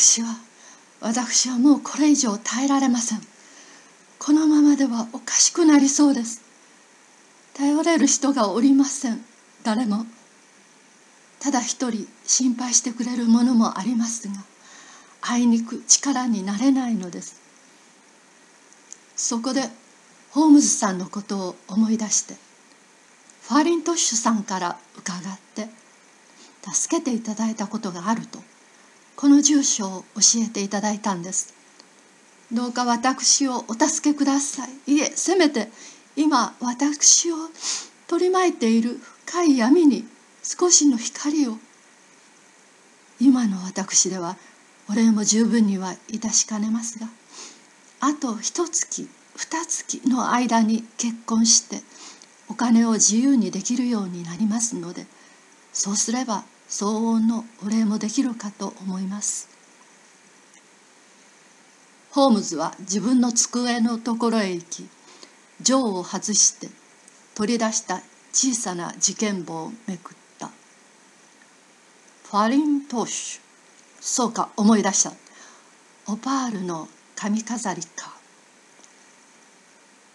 私は私はもうこれ以上耐えられません。このままではおかしくなりそうです。頼れる人がおりません。誰も。ただ一人心配してくれるものもありますがあいにく力になれないのです。そこでホームズさんのことを思い出してファーリントッシュさんから伺って助けていただいたことがあると。この住所を教えていただいたんです。どうか私をお助けください。いえせめて今私を取り巻いている深い闇に少しの光を。今の私ではお礼も十分には致しかねますがあと一月二月の間に結婚してお金を自由にできるようになりますのでそうすれば相応のお礼もできるかと思います。ホームズは自分の机のところへ行き錠を外して取り出した小さな事件簿をめくった。ファリントーシュそうか思い出した。オパールの髪飾りか。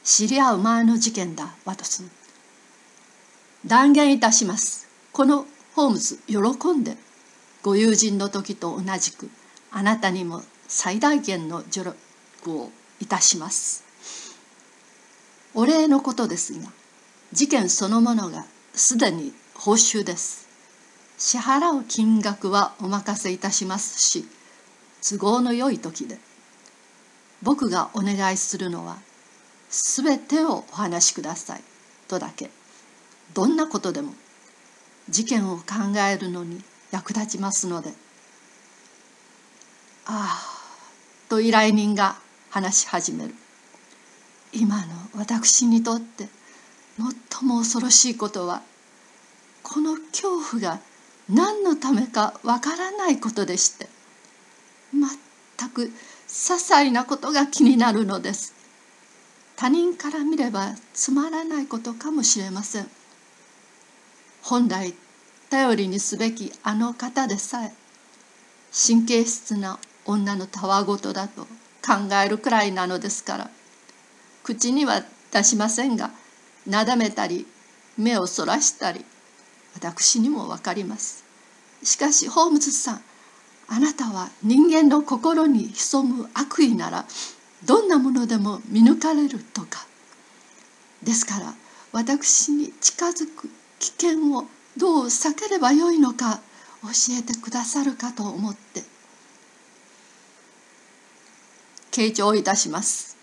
知り合う前の事件だワトソン断言いたします。このホームズ喜んでご友人の時と同じくあなたにも最大限の助力をいたします。お礼のことですが事件そのものがすでに報酬です。支払う金額はお任せいたしますし都合のよい時で僕がお願いするのは全てをお話しくださいとだけ。どんなことでも事件を考えるのに役立ちますので。ああと依頼人が話し始める。今の私にとって最も恐ろしいことはこの恐怖が何のためかわからないことでして全く些細なことが気になるのです。他人から見ればつまらないことかもしれません。本来頼りにすべきあの方でさえ神経質な女のたわごとだと考えるくらいなのですから口には出しませんがなだめたり目をそらしたり私にも分かります。しかしホームズさんあなたは人間の心に潜む悪意ならどんなものでも見抜かれるとか。ですから私に近づく危険をどう避ければよいのか教えてくださるかと思って傾聴いたします。